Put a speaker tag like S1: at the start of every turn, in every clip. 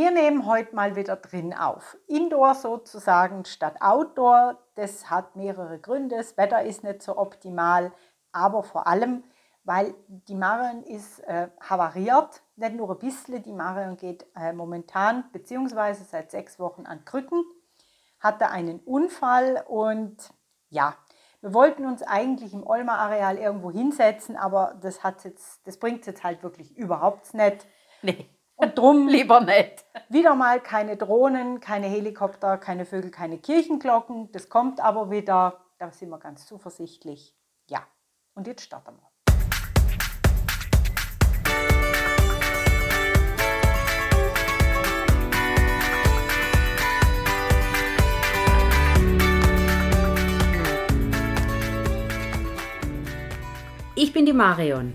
S1: Wir nehmen heute mal wieder drin auf. Indoor sozusagen statt Outdoor. Das hat mehrere Gründe. Das Wetter ist nicht so optimal, aber vor allem, weil die Marion ist äh, havariert. Nicht nur ein bisschen, die Marion geht äh, momentan beziehungsweise seit sechs Wochen an Krücken, hatte einen Unfall und ja, wir wollten uns eigentlich im Olma-Areal irgendwo hinsetzen, aber das, hat jetzt, das bringt jetzt halt wirklich überhaupt nicht.
S2: Nee.
S1: Und drum
S2: Lieber nicht.
S1: wieder mal keine Drohnen, keine Helikopter, keine Vögel, keine Kirchenglocken. Das kommt aber wieder. Da sind wir ganz zuversichtlich. Ja. Und jetzt starten wir.
S2: Ich bin die Marion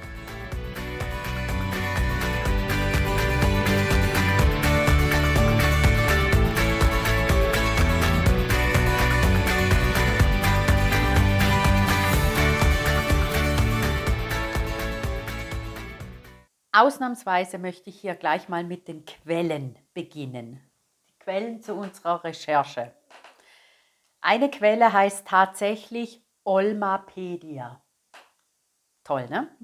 S2: Ausnahmsweise möchte ich hier gleich mal mit den Quellen beginnen. Die Quellen zu unserer Recherche. Eine Quelle heißt tatsächlich Olmapedia. Toll, ne?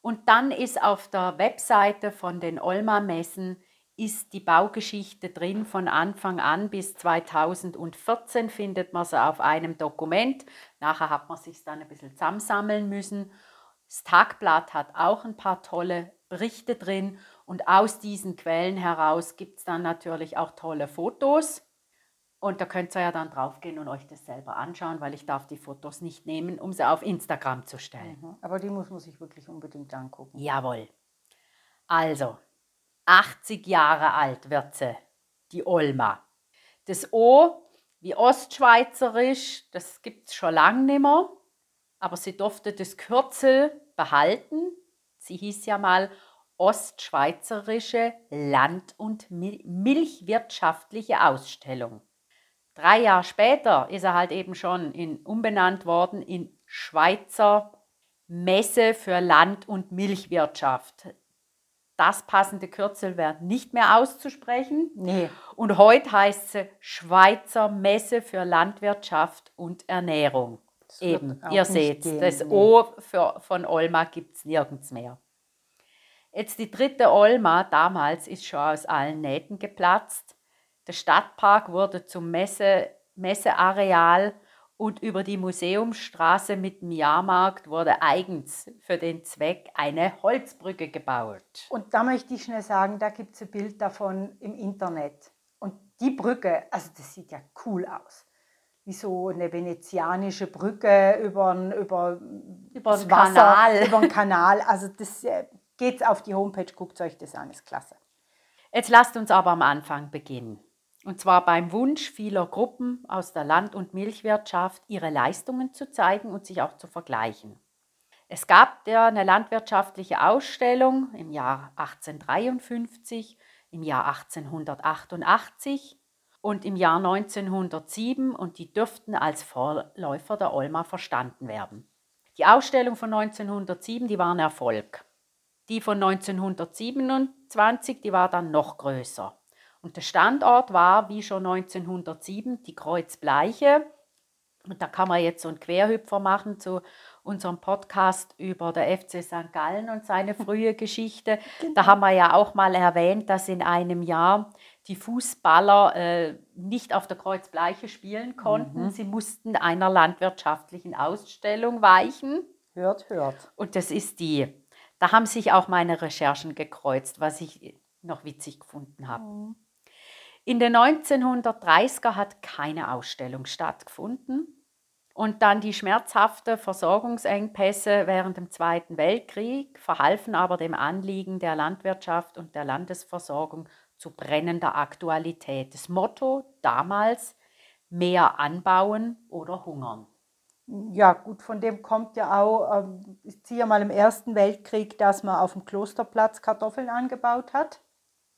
S2: Und dann ist auf der Webseite von den Olma-Messen ist die Baugeschichte drin von Anfang an bis 2014 findet man sie auf einem Dokument. Nachher hat man sich dann ein bisschen zusammensammeln müssen. Das Tagblatt hat auch ein paar tolle Berichte drin und aus diesen Quellen heraus gibt es dann natürlich auch tolle Fotos. Und da könnt ihr ja dann draufgehen und euch das selber anschauen, weil ich darf die Fotos nicht nehmen, um sie auf Instagram zu stellen.
S1: Aber die muss man sich wirklich unbedingt angucken.
S2: Jawohl. Also, 80 Jahre alt wird sie, die Olma. Das O wie Ostschweizerisch, das gibt es schon lange nicht mehr, aber sie durfte das Kürzel behalten. Sie hieß ja mal Ostschweizerische Land- und Mil- Milchwirtschaftliche Ausstellung. Drei Jahre später ist er halt eben schon in, umbenannt worden in Schweizer Messe für Land- und Milchwirtschaft. Das passende Kürzel wäre nicht mehr auszusprechen.
S1: Nee,
S2: Und heute heißt sie Schweizer Messe für Landwirtschaft und Ernährung.
S1: Das
S2: Eben, ihr seht,
S1: gehen,
S2: das
S1: nee.
S2: O für, von Olma gibt es nirgends mehr. Jetzt die dritte Olma damals ist schon aus allen Nähten geplatzt. Der Stadtpark wurde zum Messe, Messeareal und über die Museumsstraße mit dem Jahrmarkt wurde eigens für den Zweck eine Holzbrücke gebaut.
S1: Und da möchte ich schnell sagen, da gibt es ein Bild davon im Internet. Und die Brücke, also das sieht ja cool aus. Wie so eine venezianische Brücke über, über,
S2: Über
S1: das
S2: den
S1: Wasser,
S2: Kanal.
S1: Über den Kanal. Also das äh, geht auf die Homepage, guckt euch das an, ist klasse.
S2: Jetzt lasst uns aber am Anfang beginnen. Und zwar beim Wunsch vieler Gruppen aus der Land- und Milchwirtschaft, ihre Leistungen zu zeigen und sich auch zu vergleichen. Es gab ja eine landwirtschaftliche Ausstellung im Jahr 1853, im Jahr 1888 und im Jahr 1907 und die dürften als Vorläufer der Olma verstanden werden. Die Ausstellung von 1907, die war ein Erfolg. Die von 1927, die war dann noch größer. Und der Standort war, wie schon 1907, die Kreuzbleiche. Und da kann man jetzt so einen Querhüpfer machen zu unserem Podcast über der FC St. Gallen und seine frühe Geschichte. Da haben wir ja auch mal erwähnt, dass in einem Jahr die Fußballer äh, nicht auf der Kreuzbleiche spielen konnten. Sie mussten einer landwirtschaftlichen Ausstellung weichen.
S1: Hört, hört.
S2: Und das ist die. Da haben sich auch meine Recherchen gekreuzt, was ich noch witzig gefunden habe. In den 1930er hat keine Ausstellung stattgefunden. Und dann die schmerzhafte Versorgungsengpässe während dem Zweiten Weltkrieg verhalfen aber dem Anliegen der Landwirtschaft und der Landesversorgung zu brennender Aktualität. Das Motto damals, mehr anbauen oder hungern.
S1: Ja, gut, von dem kommt ja auch, ähm, ich ziehe mal im Ersten Weltkrieg, dass man auf dem Klosterplatz Kartoffeln angebaut hat.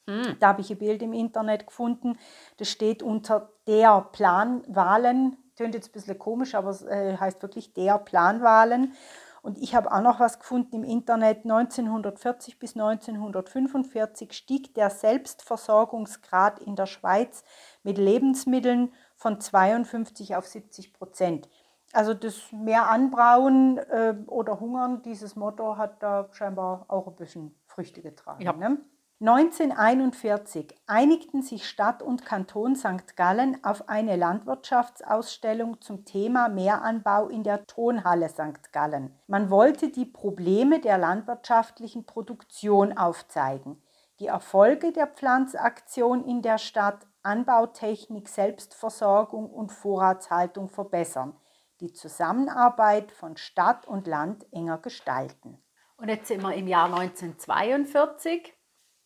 S1: Hm. Da habe ich ein Bild im Internet gefunden. Das steht unter der Planwahlen. Tönt jetzt ein bisschen komisch, aber es äh, heißt wirklich der Planwahlen. Und ich habe auch noch was gefunden im Internet. 1940 bis 1945 stieg der Selbstversorgungsgrad in der Schweiz mit Lebensmitteln von 52 auf 70 Prozent. Also das mehr Anbrauen äh, oder Hungern, dieses Motto hat da scheinbar auch ein bisschen Früchte getragen. Ja. Ne? 1941 einigten sich Stadt und Kanton St. Gallen auf eine Landwirtschaftsausstellung zum Thema Meeranbau in der Tonhalle St. Gallen. Man wollte die Probleme der landwirtschaftlichen Produktion aufzeigen, die Erfolge der Pflanzaktion in der Stadt, Anbautechnik, Selbstversorgung und Vorratshaltung verbessern, die Zusammenarbeit von Stadt und Land enger gestalten.
S2: Und jetzt sind wir im Jahr 1942.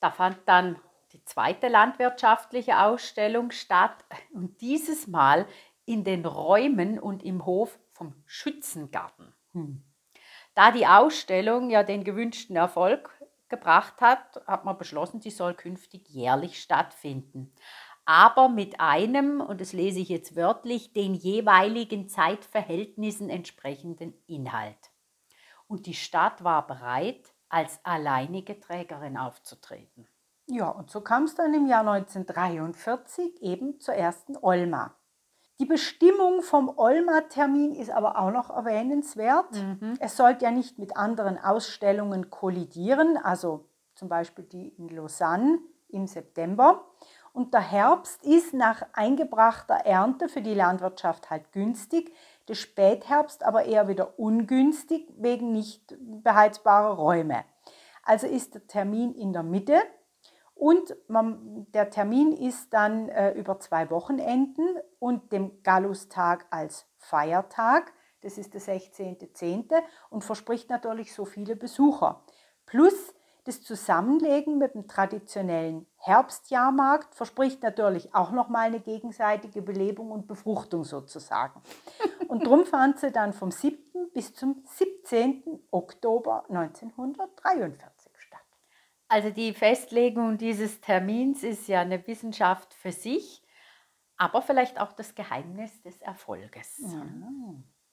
S2: Da fand dann die zweite landwirtschaftliche Ausstellung statt und dieses Mal in den Räumen und im Hof vom Schützengarten. Hm. Da die Ausstellung ja den gewünschten Erfolg gebracht hat, hat man beschlossen, sie soll künftig jährlich stattfinden. Aber mit einem, und das lese ich jetzt wörtlich, den jeweiligen Zeitverhältnissen entsprechenden Inhalt. Und die Stadt war bereit, als alleinige Trägerin aufzutreten.
S1: Ja, und so kam es dann im Jahr 1943 eben zur ersten Olma. Die Bestimmung vom Olma-Termin ist aber auch noch erwähnenswert. Mhm. Es sollte ja nicht mit anderen Ausstellungen kollidieren, also zum Beispiel die in Lausanne im September. Und der Herbst ist nach eingebrachter Ernte für die Landwirtschaft halt günstig, der Spätherbst aber eher wieder ungünstig wegen nicht beheizbarer Räume. Also ist der Termin in der Mitte und man, der Termin ist dann äh, über zwei Wochenenden und dem Gallustag als Feiertag. Das ist der 16.10. und verspricht natürlich so viele Besucher. Plus das Zusammenlegen mit dem traditionellen Herbstjahrmarkt verspricht natürlich auch nochmal eine gegenseitige Belebung und Befruchtung sozusagen. Und drum fand sie dann vom 7. bis zum 17. Oktober 1943 statt.
S2: Also die Festlegung dieses Termins ist ja eine Wissenschaft für sich, aber vielleicht auch das Geheimnis des Erfolges. Ja.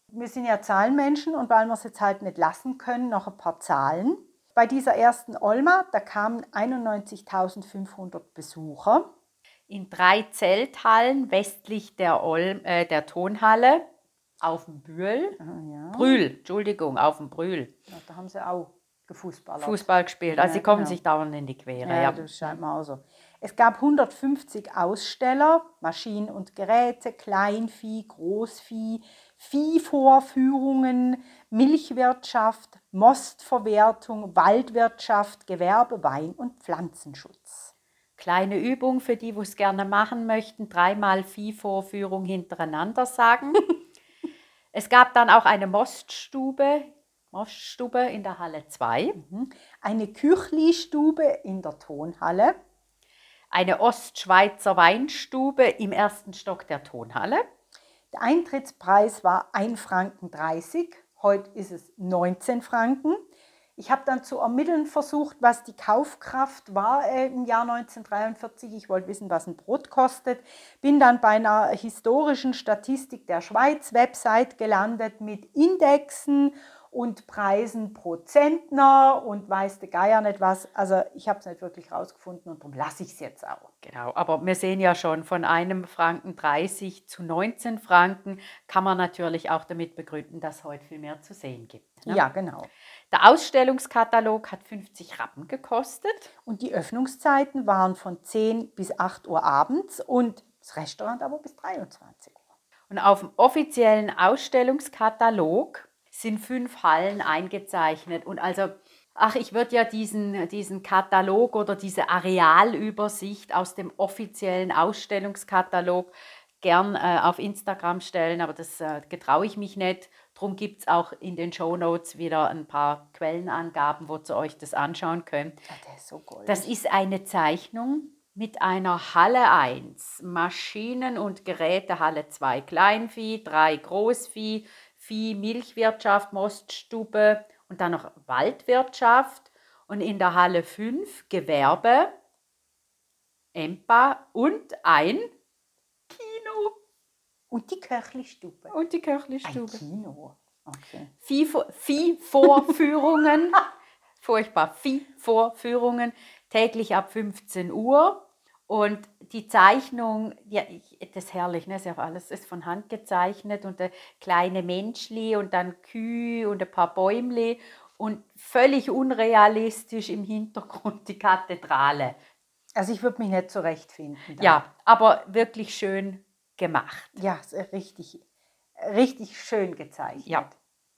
S1: Wir sind ja Zahlenmenschen und weil wir es jetzt halt nicht lassen können, noch ein paar Zahlen. Bei dieser ersten Olma, da kamen 91.500 Besucher.
S2: In drei Zelthallen westlich der, Olm, äh, der Tonhalle auf dem Brühl. Ja. Brühl, Entschuldigung, auf dem Brühl.
S1: Ja, da haben sie auch gefußballert.
S2: Fußball gespielt. Also sie kommen genau. sich dauernd in die Quere.
S1: Ja, ja, das scheint mir auch so. Es gab 150 Aussteller, Maschinen und Geräte, Kleinvieh, Großvieh, Viehvorführungen, Milchwirtschaft, Mostverwertung, Waldwirtschaft, Gewerbe, Wein- und Pflanzenschutz.
S2: Kleine Übung für die, die es gerne machen möchten, dreimal Viehvorführung hintereinander sagen. es gab dann auch eine Moststube, Moststube in der Halle 2.
S1: Mhm. Eine Küchli-Stube in der Tonhalle.
S2: Eine Ostschweizer Weinstube im ersten Stock der Tonhalle.
S1: Der Eintrittspreis war 1,30 Franken. Heute ist es 19 Franken. Ich habe dann zu ermitteln versucht, was die Kaufkraft war äh, im Jahr 1943. Ich wollte wissen, was ein Brot kostet. Bin dann bei einer historischen Statistik der Schweiz-Website gelandet mit Indexen und Preisen pro Zentner und weiß der Geier nicht was. Also ich habe es nicht wirklich rausgefunden und darum lasse ich es jetzt auch.
S2: Genau, aber wir sehen ja schon, von einem Franken 30 zu 19 Franken kann man natürlich auch damit begründen, dass es heute viel mehr zu sehen gibt.
S1: Ne? Ja, genau.
S2: Der Ausstellungskatalog hat 50 Rappen gekostet.
S1: Und die Öffnungszeiten waren von 10 bis 8 Uhr abends und das Restaurant aber bis 23 Uhr.
S2: Und auf dem offiziellen Ausstellungskatalog sind fünf Hallen eingezeichnet. Und also, ach, ich würde ja diesen, diesen Katalog oder diese Arealübersicht aus dem offiziellen Ausstellungskatalog gern äh, auf Instagram stellen, aber das äh, getraue ich mich nicht. Darum gibt es auch in den Show Notes wieder ein paar Quellenangaben, wo ihr euch das anschauen könnt.
S1: Das, ist so
S2: das ist eine Zeichnung mit einer Halle 1, Maschinen- und Gerätehalle 2 Kleinvieh, 3 Großvieh, Vieh, Milchwirtschaft, Moststube und dann noch Waldwirtschaft und in der Halle 5 Gewerbe Empa und ein.
S1: Und die Köchli-Stube.
S2: Und die
S1: Ein
S2: Köchli-Stube.
S1: Kino. Okay.
S2: Vieh- Vieh-Vorführungen. Furchtbar. Vieh-Vorführungen. Täglich ab 15 Uhr. Und die Zeichnung, ja, das ist herrlich, ne? ist ja alles ist von Hand gezeichnet und der kleine Menschli und dann Kühe und ein paar Bäumli und völlig unrealistisch im Hintergrund die Kathedrale.
S1: Also ich würde mich nicht zurechtfinden. da.
S2: Ja, aber wirklich schön gemacht.
S1: Ja, ist richtig, richtig schön gezeichnet.
S2: Ja.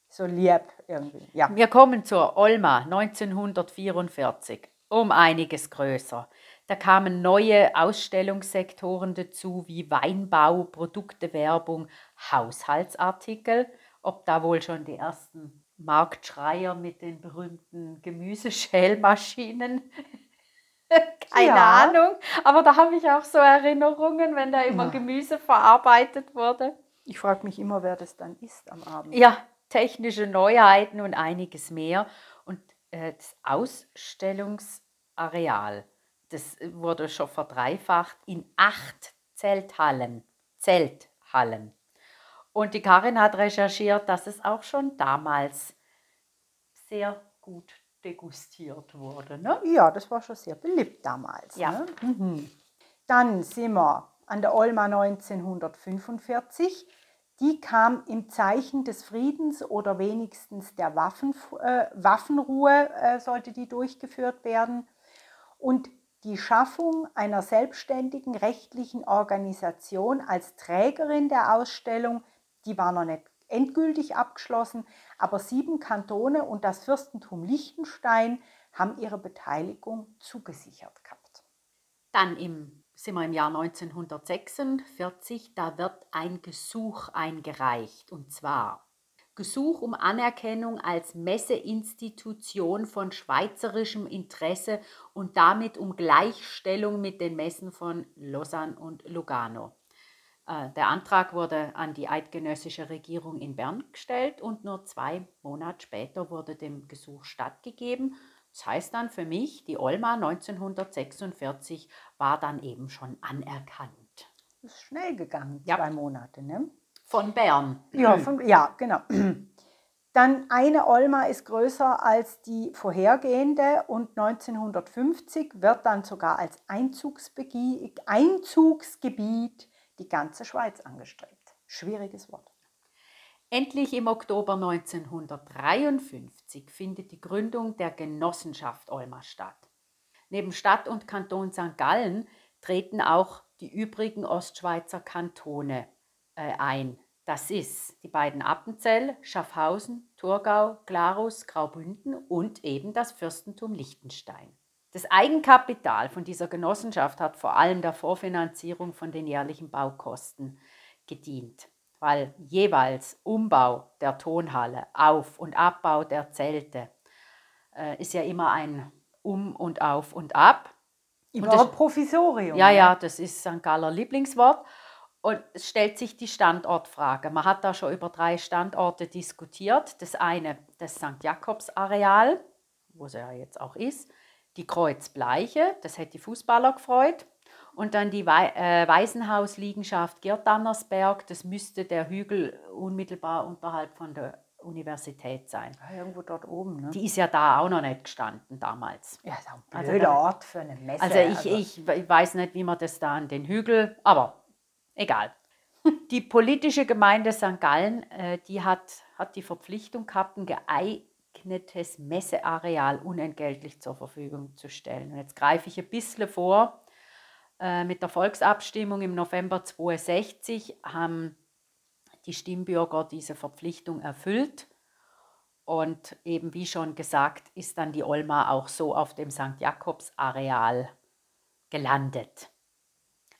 S1: So lieb irgendwie. Ja.
S2: Wir kommen zur Olma 1944, um einiges größer. Da kamen neue Ausstellungssektoren dazu, wie Weinbau, Produktewerbung, Haushaltsartikel. Ob da wohl schon die ersten Marktschreier mit den berühmten Gemüseschälmaschinen? Keine
S1: Ja.
S2: Ahnung. Aber da habe ich auch so Erinnerungen, wenn da immer
S1: Ja.
S2: Gemüse verarbeitet wurde.
S1: Ich frage mich immer, wer das dann ist am Abend.
S2: Ja, technische Neuheiten und einiges mehr. Und äh, das Ausstellungsareal, das wurde schon verdreifacht in acht Zelthallen. Zelthallen. Und die Karin hat recherchiert, dass es auch schon damals sehr gut degustiert wurde. Ne?
S1: Ja, das war schon sehr beliebt damals.
S2: Ja.
S1: Ne? Mhm. Dann sind wir an der Olma 1945. Die kam im Zeichen des Friedens oder wenigstens der Waffen, äh, Waffenruhe äh, sollte die durchgeführt werden. Und die Schaffung einer selbstständigen rechtlichen Organisation als Trägerin der Ausstellung, die war noch nicht endgültig abgeschlossen, aber sieben Kantone und das Fürstentum Liechtenstein haben ihre Beteiligung zugesichert gehabt.
S2: Dann im, sind wir im Jahr 1946, da wird ein Gesuch eingereicht. Und zwar Gesuch um Anerkennung als Messeinstitution von schweizerischem Interesse und damit um Gleichstellung mit den Messen von Lausanne und Lugano. Äh, Der Antrag wurde an die eidgenössische Regierung in Bern gestellt und nur zwei Monate später wurde dem Gesuch stattgegeben. Das heißt dann für mich, die Olma 1946 war dann eben schon anerkannt.
S1: Das ist schnell gegangen,
S2: Ja.
S1: zwei Monate. Ne?
S2: Von Bern.
S1: Ja, von, ja, genau. Dann eine Olma ist größer als die vorhergehende und 1950 wird dann sogar als Einzugsgebiet die ganze Schweiz angestrebt. Schwieriges Wort.
S2: Endlich im Oktober 1953 findet die Gründung der Genossenschaft Olma statt. Neben Stadt und Kanton St. Gallen treten auch die übrigen Ostschweizer Kantone äh, ein. Das ist die beiden Appenzell, Schaffhausen, Thurgau, Glarus, Graubünden und eben das Fürstentum Liechtenstein. Das Eigenkapital von dieser Genossenschaft hat vor allem der Vorfinanzierung von den jährlichen Baukosten gedient, weil jeweils Umbau der Tonhalle, Auf- und Abbau der Zelte äh, ist ja immer ein Um und Auf und Ab. Und das-
S1: Überhaupt Provisorium.
S2: Ja,
S1: ne?
S2: ja, das ist St. Galler Lieblingswort. Und es stellt sich die Standortfrage. Man hat da schon über drei Standorte diskutiert. Das eine, das St. Jakobs Areal, wo es ja jetzt auch ist. Die Kreuzbleiche, das hätte die Fußballer gefreut. Und dann die Wei äh, Waisenhausliegenschaft Girtannersberg, das müsste der Hügel unmittelbar unterhalb von der Universität sein.
S1: Ja, irgendwo dort oben. Ne?
S2: Die ist ja da auch noch nicht gestanden damals.
S1: ja, ist auch ein
S2: Also
S1: blöder
S2: da-
S1: Ort für eine Messe.
S2: Also ich, ich we- weiß nicht, wie man das da an den Hügel, aber egal. Die politische Gemeinde St. Gallen, äh, die hat, hat die Verpflichtung gehabt, ein geeignetes Messeareal unentgeltlich zur Verfügung zu stellen. Und jetzt greife ich ein bisschen vor. Äh, mit der Volksabstimmung im November 62 haben die Stimmbürger diese Verpflichtung erfüllt. Und eben wie schon gesagt, ist dann die Olma auch so auf dem St. Jakobs Areal gelandet.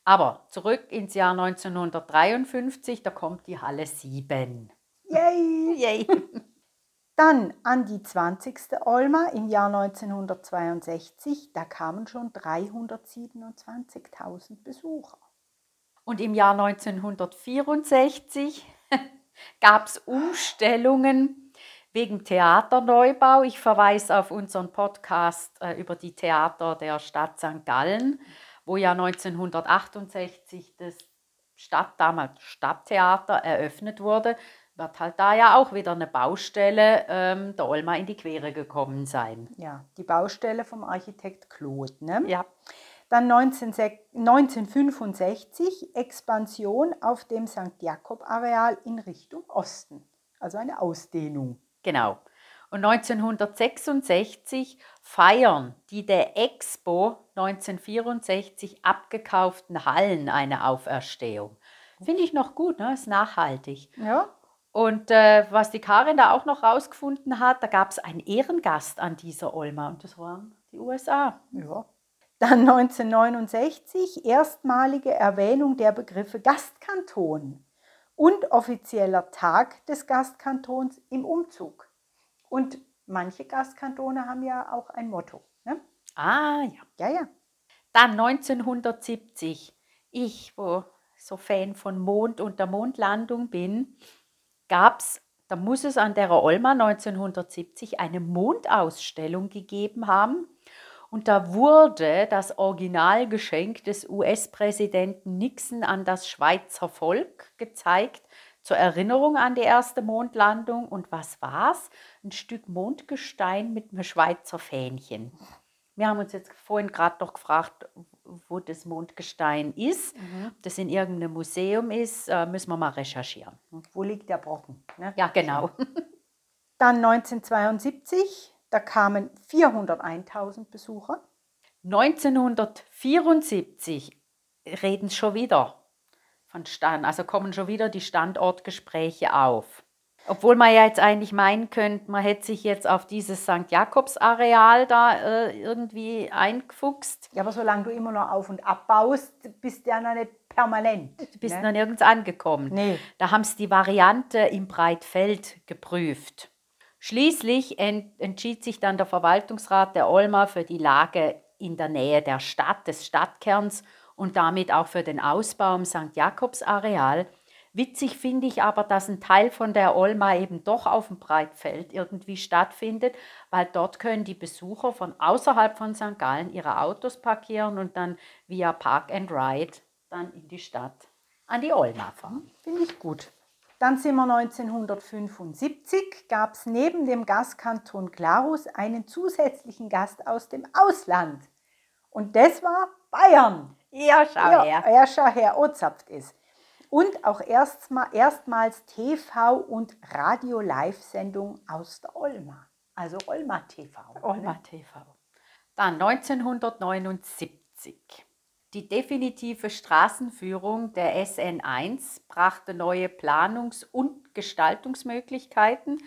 S2: Aber zurück ins Jahr 1953, da kommt die Halle 7.
S1: Yay!
S2: Yay.
S1: Dann an die 20. Olma im Jahr 1962, da kamen schon 327.000 Besucher.
S2: Und im Jahr 1964 gab es Umstellungen wegen Theaterneubau. Ich verweise auf unseren Podcast äh, über die Theater der Stadt St. Gallen, wo ja 1968 das Stadt, damals Stadttheater eröffnet wurde, wird halt da ja auch wieder eine Baustelle ähm, der Olma in die Quere gekommen sein.
S1: Ja, die Baustelle vom Architekt Claude. Ne?
S2: Ja.
S1: Dann 19, 1965 Expansion auf dem St. Jakob-Areal in Richtung Osten. Also eine Ausdehnung.
S2: Genau. Und 1966 feiern die der Expo 1964 abgekauften Hallen eine Auferstehung. Finde ich noch gut, ne? ist nachhaltig.
S1: Ja.
S2: Und äh, was die Karin da auch noch rausgefunden hat, da gab es einen Ehrengast an dieser Olma und das waren die USA.
S1: ja. Dann 1969 erstmalige Erwähnung der Begriffe Gastkanton und offizieller Tag des Gastkantons im Umzug. Und manche Gastkantone haben ja auch ein Motto. Ne?
S2: Ah ja.
S1: Ja, ja.
S2: Dann 1970, ich, wo so Fan von Mond und der Mondlandung bin, gab es, da muss es an der Olma 1970 eine Mondausstellung gegeben haben. Und da wurde das Originalgeschenk des US-Präsidenten Nixon an das Schweizer Volk gezeigt, zur Erinnerung an die erste Mondlandung. Und was war's? Ein Stück Mondgestein mit einem Schweizer Fähnchen. Wir haben uns jetzt vorhin gerade noch gefragt, wo das Mondgestein ist.
S1: Mhm.
S2: Ob das in irgendeinem Museum ist, äh, müssen wir mal recherchieren.
S1: Wo liegt der Brocken? Ne?
S2: Ja, genau.
S1: Dann 1972, da kamen 401.000 Besucher.
S2: 1974 reden schon wieder von Stand, also kommen schon wieder die Standortgespräche auf. Obwohl man ja jetzt eigentlich meinen könnte, man hätte sich jetzt auf dieses St. Jakobs-Areal da äh, irgendwie eingefuchst.
S1: Ja, aber solange du immer noch auf und abbaust, bist du ja noch nicht permanent.
S2: Du bist
S1: ne?
S2: noch nirgends angekommen.
S1: Nee.
S2: Da haben sie die Variante im Breitfeld geprüft. Schließlich ent entschied sich dann der Verwaltungsrat der Olma für die Lage in der Nähe der Stadt, des Stadtkerns und damit auch für den Ausbau im St. Jakobs-Areal. Witzig finde ich aber, dass ein Teil von der Olma eben doch auf dem Breitfeld irgendwie stattfindet, weil dort können die Besucher von außerhalb von St. Gallen ihre Autos parkieren und dann via Park and Ride dann in die Stadt an die Olma fahren.
S1: Finde ich gut. Dann sind wir 1975, gab es neben dem Gastkanton Glarus einen zusätzlichen Gast aus dem Ausland. Und das war Bayern.
S2: Ja, schau
S1: ja,
S2: her.
S1: Ja, schau her, ozapft ist. Und auch erstmal, erstmals TV- und Radio-Live-Sendung aus der Olma. Also Olma TV.
S2: Olma TV. Dann 1979. Die definitive Straßenführung der SN1 brachte neue Planungs- und Gestaltungsmöglichkeiten,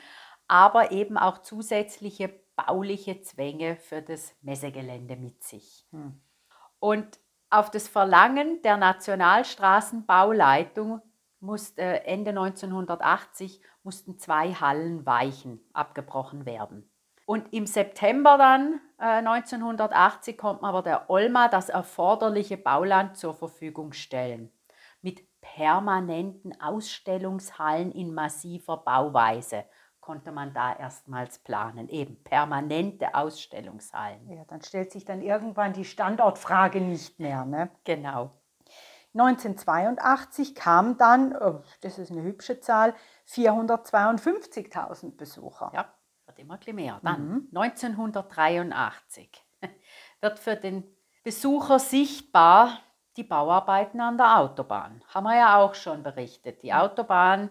S2: aber eben auch zusätzliche bauliche Zwänge für das Messegelände mit sich.
S1: Hm.
S2: Und auf das Verlangen der Nationalstraßenbauleitung musste Ende 1980 mussten zwei Hallen weichen, abgebrochen werden. Und im September dann äh, 1980 konnte man aber der Olma das erforderliche Bauland zur Verfügung stellen. Mit permanenten Ausstellungshallen in massiver Bauweise konnte man da erstmals planen. Eben permanente Ausstellungshallen.
S1: Ja, dann stellt sich dann irgendwann die Standortfrage nicht mehr. Ne?
S2: Genau.
S1: 1982 kam dann, oh, das ist eine hübsche Zahl, 452.000 Besucher.
S2: Ja, wird immer mehr. Dann 1983 wird für den Besucher sichtbar die Bauarbeiten an der Autobahn. Haben wir ja auch schon berichtet. Die Autobahn,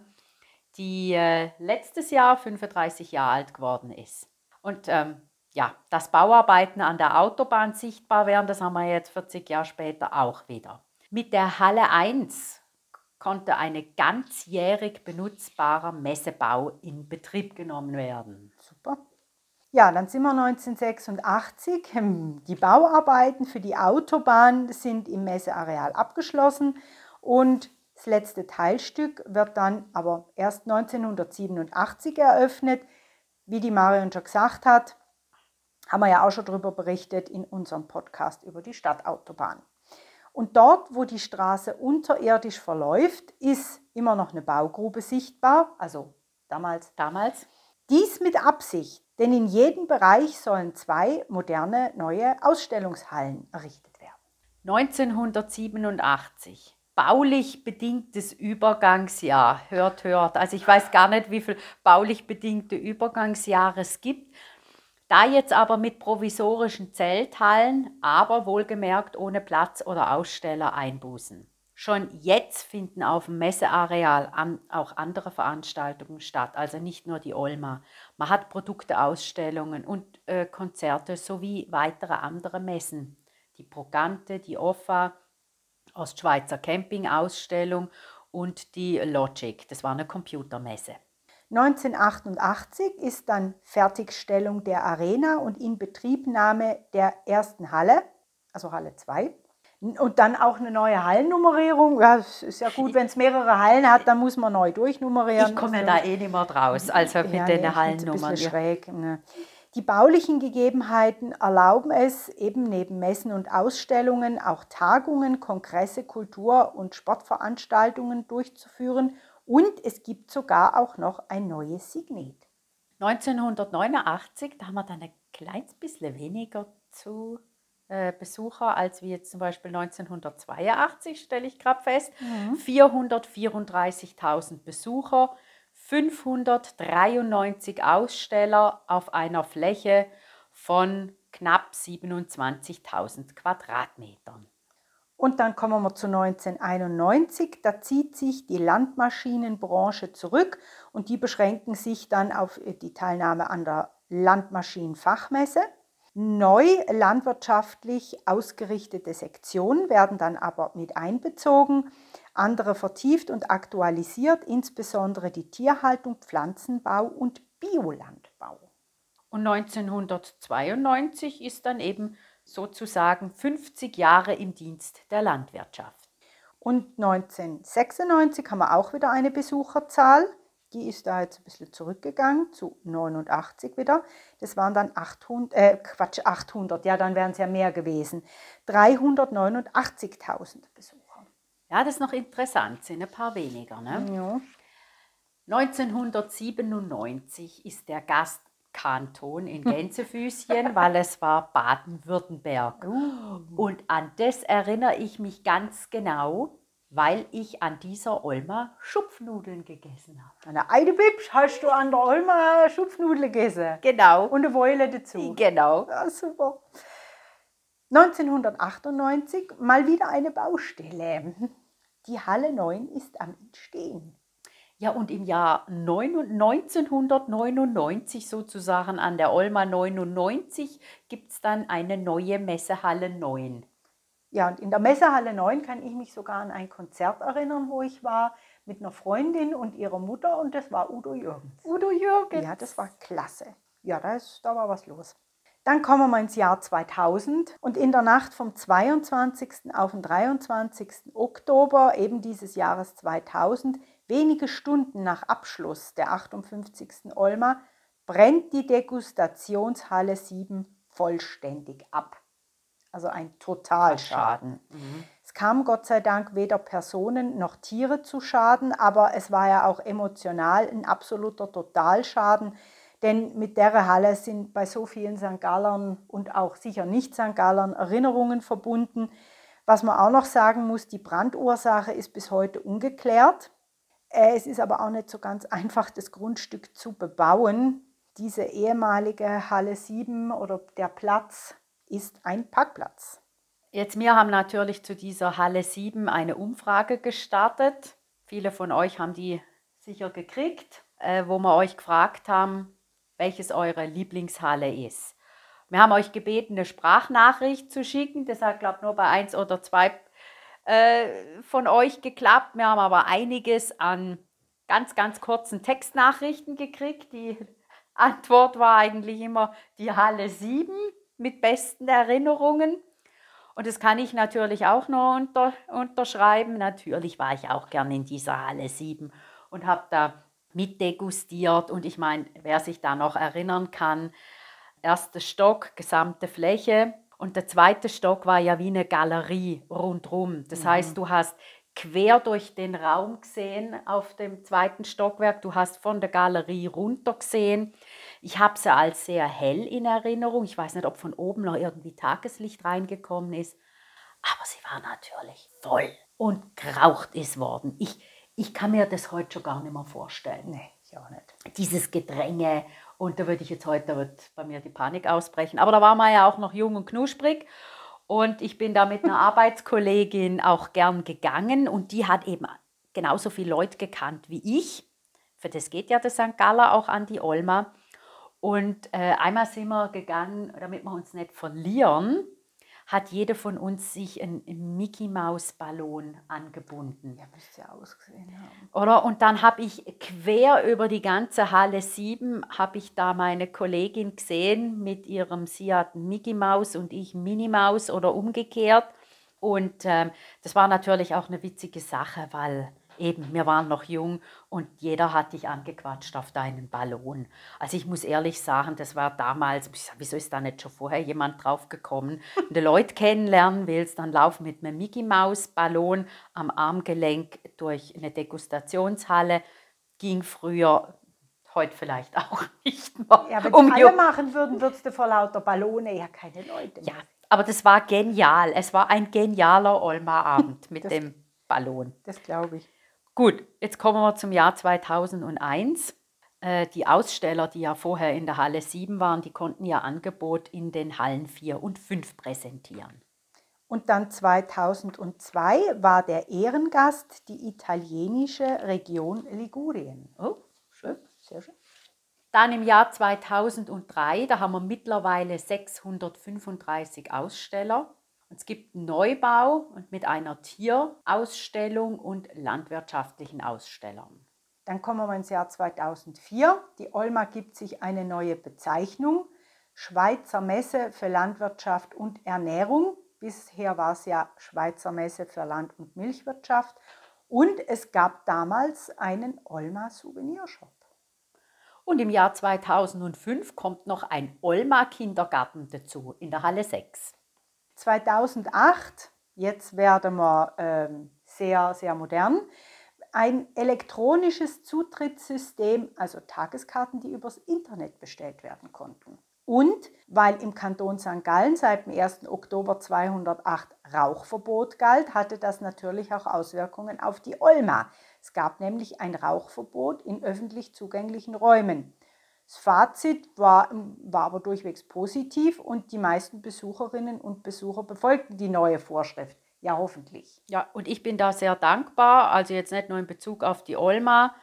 S2: die äh, letztes Jahr 35 Jahre alt geworden ist. Und ähm, ja, dass Bauarbeiten an der Autobahn sichtbar werden, das haben wir jetzt 40 Jahre später auch wieder. Mit der Halle 1 konnte ein ganzjährig benutzbarer Messebau in Betrieb genommen werden.
S1: Super. Ja, dann sind wir 1986. Hm, Die Bauarbeiten für die Autobahn sind im Messeareal abgeschlossen und das letzte Teilstück wird dann aber erst 1987 eröffnet. Wie die Marion schon gesagt hat, haben wir ja auch schon darüber berichtet in unserem Podcast über die Stadtautobahn. Und dort, wo die Straße unterirdisch verläuft, ist immer noch eine Baugrube sichtbar, also damals
S2: Damals
S1: dies mit Absicht, denn in jedem Bereich sollen zwei moderne neue Ausstellungshallen errichtet werden.
S2: 1987. Baulich bedingtes Übergangsjahr. Hört, hört. Also ich weiß gar nicht, wie viele baulich bedingte Übergangsjahre es gibt. Da jetzt aber mit provisorischen Zelthallen, aber wohlgemerkt ohne Platz oder Aussteller Einbußen. Schon jetzt finden auf dem Messeareal an, auch andere Veranstaltungen statt, also nicht nur die Olma. Man hat Produkteausstellungen und äh, Konzerte sowie weitere andere Messen. Die Progante, die OFA, Ostschweizer Campingausstellung und die Logic, das war eine Computermesse.
S1: 1988 ist dann Fertigstellung der Arena und Inbetriebnahme der ersten Halle, also Halle 2. Und dann auch eine neue Hallennummerierung. Ja, es ist ja gut, wenn es mehrere Hallen hat, dann muss man neu durchnummerieren.
S2: Ich komme ja da eh nicht mehr draus, also mit ja, den nee, Hallennummern. Ein schräg.
S1: Ne. Die baulichen Gegebenheiten erlauben es, eben neben Messen und Ausstellungen auch Tagungen, Kongresse, Kultur- und Sportveranstaltungen durchzuführen und es gibt sogar auch noch ein neues Signet.
S2: 1989, da haben wir dann ein kleines bisschen weniger zu äh, Besucher als wie jetzt zum Beispiel 1982, stelle ich gerade fest. Mhm. 434.000 Besucher, 593 Aussteller auf einer Fläche von knapp 27.000 Quadratmetern.
S1: Und dann kommen wir zu 1991, da zieht sich die Landmaschinenbranche zurück und die beschränken sich dann auf die Teilnahme an der Landmaschinenfachmesse. Neu landwirtschaftlich ausgerichtete Sektionen werden dann aber mit einbezogen, andere vertieft und aktualisiert, insbesondere die Tierhaltung, Pflanzenbau und Biolandbau.
S2: Und 1992 ist dann eben sozusagen 50 Jahre im Dienst der Landwirtschaft.
S1: Und 1996 haben wir auch wieder eine Besucherzahl. Die ist da jetzt ein bisschen zurückgegangen zu 89 wieder. Das waren dann 800, äh, Quatsch, 800, ja, dann wären es ja mehr gewesen. 389.000 Besucher.
S2: Ja, das ist noch interessant, sind ein paar weniger. Ne? Ja. 1997 ist der Gast Kanton in Gänsefüßchen, weil es war Baden-Württemberg. Uh. Und an das erinnere ich mich ganz genau, weil ich an dieser Olma Schupfnudeln gegessen habe.
S1: Eine Eidebibsch hast du an der Olma Schupfnudeln gegessen?
S2: Genau.
S1: Und eine Wolle dazu?
S2: Genau.
S1: Ja, super. 1998 mal wieder eine Baustelle. Die Halle 9 ist am Entstehen.
S2: Ja, und im Jahr 1999 sozusagen an der Olma 99 gibt es dann eine neue Messehalle 9.
S1: Ja, und in der Messehalle 9 kann ich mich sogar an ein Konzert erinnern, wo ich war mit einer Freundin und ihrer Mutter und das war Udo Jürgens.
S2: Udo Jürgens?
S1: Ja, das war klasse. Ja, da, ist, da war was los. Dann kommen wir ins Jahr 2000 und in der Nacht vom 22. auf den 23. Oktober eben dieses Jahres 2000 Wenige Stunden nach Abschluss der 58. Olma brennt die Degustationshalle 7 vollständig ab. Also ein Totalschaden. Mhm. Es kam Gott sei Dank weder Personen noch Tiere zu Schaden, aber es war ja auch emotional ein absoluter Totalschaden, denn mit der Halle sind bei so vielen St. Gallern und auch sicher nicht St. Gallern Erinnerungen verbunden. Was man auch noch sagen muss, die Brandursache ist bis heute ungeklärt. Äh, es ist aber auch nicht so ganz einfach, das Grundstück zu bebauen. Diese ehemalige Halle 7 oder der Platz ist ein Parkplatz.
S2: Jetzt, wir haben natürlich zu dieser Halle 7 eine Umfrage gestartet. Viele von euch haben die sicher gekriegt, äh, wo wir euch gefragt haben, welches eure Lieblingshalle ist. Wir haben euch gebeten, eine Sprachnachricht zu schicken. Das hat, glaube ich, nur bei eins oder zwei äh, von euch geklappt. Wir haben aber einiges an ganz, ganz kurzen Textnachrichten gekriegt. Die Antwort war eigentlich immer die Halle 7 mit besten Erinnerungen. Und das kann ich natürlich auch noch unter, unterschreiben. Natürlich war ich auch gern in dieser Halle 7 und habe da mitdegustiert. Und ich meine, wer sich da noch erinnern kann, erster Stock, gesamte Fläche, und der zweite Stock war ja wie eine Galerie rundherum. Das mhm. heißt, du hast quer durch den Raum gesehen auf dem zweiten Stockwerk. Du hast von der Galerie runter gesehen. Ich habe sie als sehr hell in Erinnerung. Ich weiß nicht, ob von oben noch irgendwie Tageslicht reingekommen ist. Aber sie war natürlich voll und geraucht ist worden. Ich, ich kann mir das heute schon gar nicht mehr vorstellen.
S1: Nee, ich auch nicht.
S2: Dieses Gedränge und da würde ich jetzt heute, da wird bei mir die Panik ausbrechen. Aber da war man ja auch noch jung und knusprig. Und ich bin da mit einer Arbeitskollegin auch gern gegangen und die hat eben genauso viele Leute gekannt wie ich. Für das geht ja der St. Galler auch an die Olma. Und äh, einmal sind wir gegangen, damit wir uns nicht verlieren, hat jeder von uns sich einen Mickey Maus Ballon angebunden.
S1: Ja, müsste ja ausgesehen haben.
S2: Oder? Und dann habe ich quer über die ganze Halle 7 habe ich da meine Kollegin gesehen mit ihrem sie hat Mickey Maus und ich Minnie Maus oder umgekehrt. Und ähm, das war natürlich auch eine witzige Sache, weil eben, wir waren noch jung und jeder hat dich angequatscht auf deinen Ballon. Also ich muss ehrlich sagen, das war damals, wieso ist da nicht schon vorher jemand drauf gekommen? Wenn du Leute kennenlernen willst, dann lauf mit einem Mickey Maus Ballon am Armgelenk durch eine Degustationshalle. Ging früher, heute vielleicht auch nicht mehr.
S1: Ja, wenn um alle machen würden, würdest du vor lauter Ballone ja keine Leute
S2: mehr. Ja, aber das war genial. Es war ein genialer Olma-Abend mit dem Ballon.
S1: Das glaube ich.
S2: Gut, jetzt kommen wir zum Jahr 2001. Äh, die Aussteller, die ja vorher in der Halle 7 waren, die konnten ihr Angebot in den Hallen 4 und 5 präsentieren.
S1: Und dann 2002 war der Ehrengast die italienische Region Ligurien.
S2: Oh, schön, sehr schön. Dann im Jahr 2003, da haben wir mittlerweile 635 Aussteller. Es gibt Neubau und mit einer Tierausstellung und landwirtschaftlichen Ausstellern.
S1: Dann kommen wir ins Jahr 2004. Die Olma gibt sich eine neue Bezeichnung. Schweizer Messe für Landwirtschaft und Ernährung. Bisher war es ja Schweizer Messe für Land- und Milchwirtschaft. Und es gab damals einen Olma Souvenirshop.
S2: Und im Jahr 2005 kommt noch ein Olma Kindergarten dazu in der Halle 6.
S1: 2008, jetzt werden wir ähm, sehr, sehr modern, ein elektronisches Zutrittssystem, also Tageskarten, die übers Internet bestellt werden konnten. Und weil im Kanton St. Gallen seit dem 1. Oktober 208 Rauchverbot galt, hatte das natürlich auch Auswirkungen auf die Olma. Es gab nämlich ein Rauchverbot in öffentlich zugänglichen Räumen. Das Fazit war, war aber durchwegs positiv und die meisten Besucherinnen und Besucher befolgten die neue Vorschrift. Ja, hoffentlich.
S2: Ja, und ich bin da sehr dankbar. Also jetzt nicht nur in Bezug auf die Olma.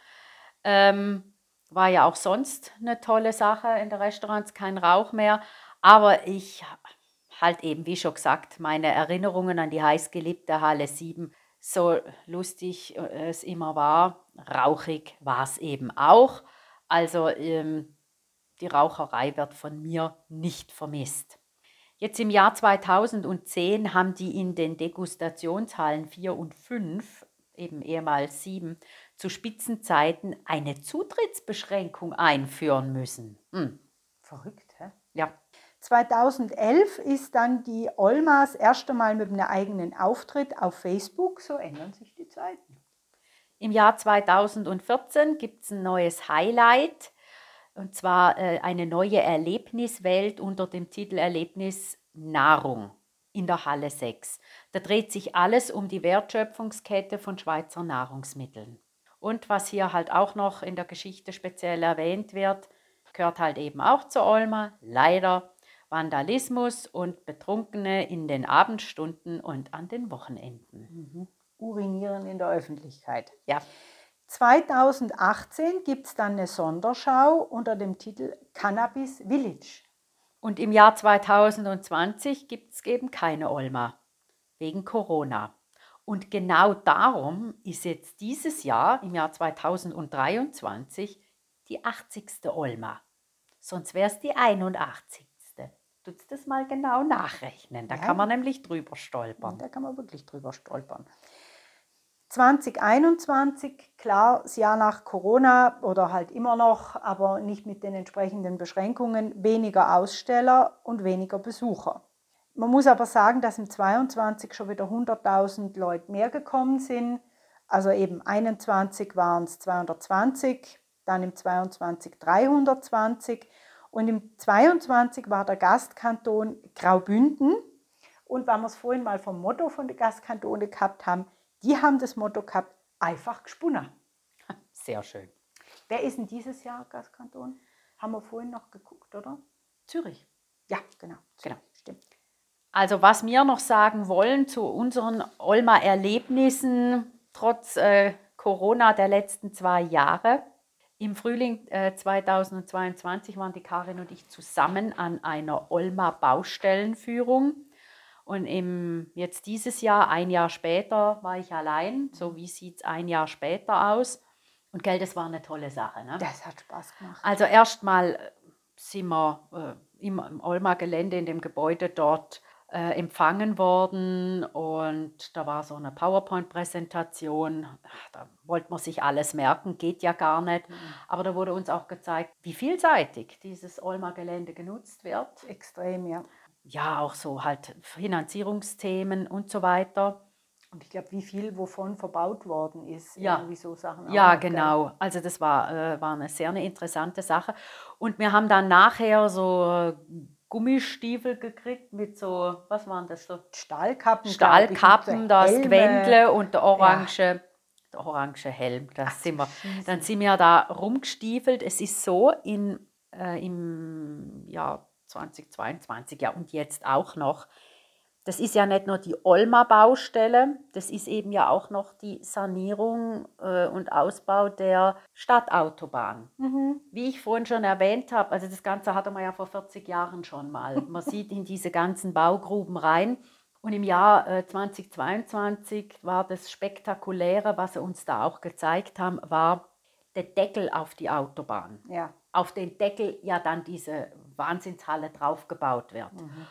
S2: Ähm, war ja auch sonst eine tolle Sache in den Restaurants, kein Rauch mehr. Aber ich halt eben, wie schon gesagt, meine Erinnerungen an die heißgeliebte Halle 7, so lustig es immer war, rauchig war es eben auch. Also ähm, die Raucherei wird von mir nicht vermisst. Jetzt im Jahr 2010 haben die in den Degustationshallen 4 und 5, eben ehemals 7, zu Spitzenzeiten eine Zutrittsbeschränkung einführen müssen. Hm.
S1: Verrückt, hä?
S2: Ja.
S1: 2011 ist dann die Olmas erste Mal mit einem eigenen Auftritt auf Facebook. So ändern sich die Zeiten.
S2: Im Jahr 2014 gibt es ein neues Highlight, und zwar äh, eine neue Erlebniswelt unter dem Titel Erlebnis Nahrung in der Halle 6. Da dreht sich alles um die Wertschöpfungskette von Schweizer Nahrungsmitteln. Und was hier halt auch noch in der Geschichte speziell erwähnt wird, gehört halt eben auch zur Olma, leider Vandalismus und Betrunkene in den Abendstunden und an den Wochenenden.
S1: Mhm urinieren in der Öffentlichkeit.
S2: Ja.
S1: 2018 gibt es dann eine Sonderschau unter dem Titel Cannabis Village.
S2: Und im Jahr 2020 gibt es eben keine Olma, wegen Corona. Und genau darum ist jetzt dieses Jahr, im Jahr 2023, die 80. Olma. Sonst wäre es die 81. Tut das mal genau nachrechnen. Da ja. kann man nämlich drüber stolpern.
S1: Da kann man wirklich drüber stolpern. 2021, klar, das Jahr nach Corona oder halt immer noch, aber nicht mit den entsprechenden Beschränkungen, weniger Aussteller und weniger Besucher. Man muss aber sagen, dass im 22 schon wieder 100.000 Leute mehr gekommen sind. Also eben 21 waren es 220, dann im 22 320 und im 22 war der Gastkanton Graubünden Und weil wir es vorhin mal vom Motto von der Gastkantone gehabt haben, die haben das Motto gehabt, einfach gesponnen.
S2: Sehr schön.
S1: Wer ist denn dieses Jahr Gastkanton? Haben wir vorhin noch geguckt, oder?
S2: Zürich.
S1: Ja, genau.
S2: Genau.
S1: Stimmt.
S2: Also was wir noch sagen wollen zu unseren Olmer Erlebnissen trotz äh, Corona der letzten zwei Jahre. Im Frühling äh, 2022 waren die Karin und ich zusammen an einer Olmer Baustellenführung. Und im, jetzt dieses Jahr, ein Jahr später, war ich allein. So wie sieht es ein Jahr später aus? Und gell, das war eine tolle Sache. Ne?
S1: Das hat Spaß gemacht.
S2: Also erstmal sind wir äh, im, im Olmer Gelände in dem Gebäude dort äh, empfangen worden und da war so eine PowerPoint-Präsentation. Da wollte man sich alles merken, geht ja gar nicht.
S1: Mhm.
S2: Aber da wurde uns auch gezeigt, wie vielseitig dieses Olmer Gelände genutzt wird.
S1: Extrem, ja.
S2: Ja, auch so halt Finanzierungsthemen und so weiter.
S1: Und ich glaube, wie viel wovon verbaut worden ist.
S2: Ja.
S1: Irgendwie so Sachen. auch
S2: Ja,
S1: gell?
S2: genau. Also das war, äh, war eine sehr eine interessante Sache. Und wir haben dann nachher so äh, Gummistiefel gekriegt mit so, was waren das so?
S1: Stahlkappen. ich,
S2: Stahlkappen,
S1: so
S2: das. Gewändle und der orange, der orange Helm. Das sind wir. Dann sind wir da rumgestiefelt. Es ist so, in, äh, im Jahr 2022, ja und jetzt auch noch, das ist ja nicht nur die Olmer Baustelle, das ist eben ja auch noch die Sanierung äh, und Ausbau der Stadtautobahn.
S1: Mhm.
S2: Wie ich vorhin schon erwähnt habe, also das Ganze hatte man ja vor 40 Jahren schon mal. Man sieht in diese ganzen Baugruben rein. Und im Jahr äh, 2022 war das Spektakuläre, was sie uns da auch gezeigt haben, war der Deckel auf die Autobahn.
S1: Ja.
S2: Auf den Deckel ja dann diese Wahnsinnshalle draufgebaut wird.
S1: Mhm.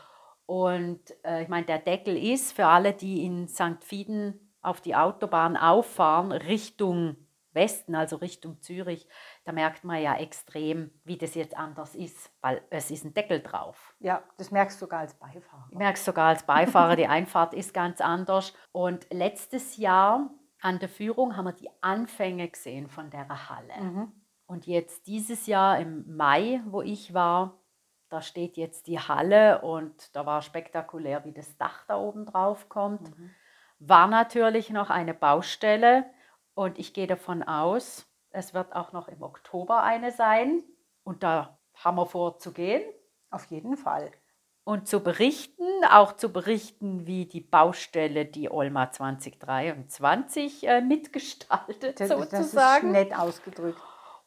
S2: Und äh, ich meine, der Deckel ist für alle, die in St. Fieden auf die Autobahn auffahren, Richtung Westen, also Richtung Zürich, da merkt man ja extrem, wie das jetzt anders ist, weil es ist ein Deckel drauf.
S1: ja, das merkst du sogar als Beifahrer.
S2: Ich merke es sogar als Beifahrer, die Einfahrt ist ganz anders. Und letztes Jahr an der Führung haben wir die Anfänge gesehen von der Halle.
S1: Mhm.
S2: Und jetzt dieses Jahr im Mai, wo ich war, da steht jetzt die Halle und da war spektakulär, wie das Dach da oben drauf kommt.
S1: Mhm.
S2: War natürlich noch eine Baustelle und ich gehe davon aus, es wird auch noch im Oktober eine sein und da haben wir vor zu gehen
S1: Auf jeden Fall.
S2: und zu berichten, auch zu berichten, wie die Baustelle die Olma 2023 äh, mitgestaltet
S1: Das, das ist
S2: sozusagen.
S1: nett ausgedrückt.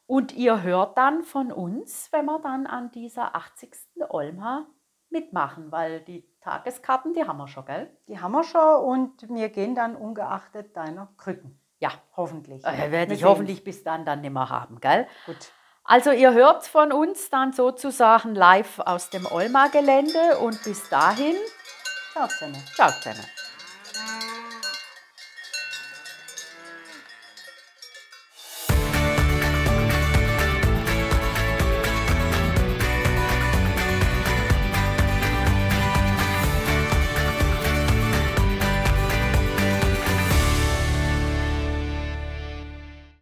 S2: Und ihr hört dann von uns, wenn wir dann an dieser 80. Olma mitmachen, weil die Tageskarten, die haben wir schon, gell?
S1: Die haben wir schon und wir gehen dann ungeachtet deiner Krücken.
S2: Ja,
S1: Hoffentlich.
S2: äh, werde ich hoffentlich bis dann dann nimmer haben, gell?
S1: Gut.
S2: Also ihr hört von uns dann sozusagen live aus dem Olma-Gelände und bis dahin,
S1: Ciao zusammen.
S2: ciao zusammen.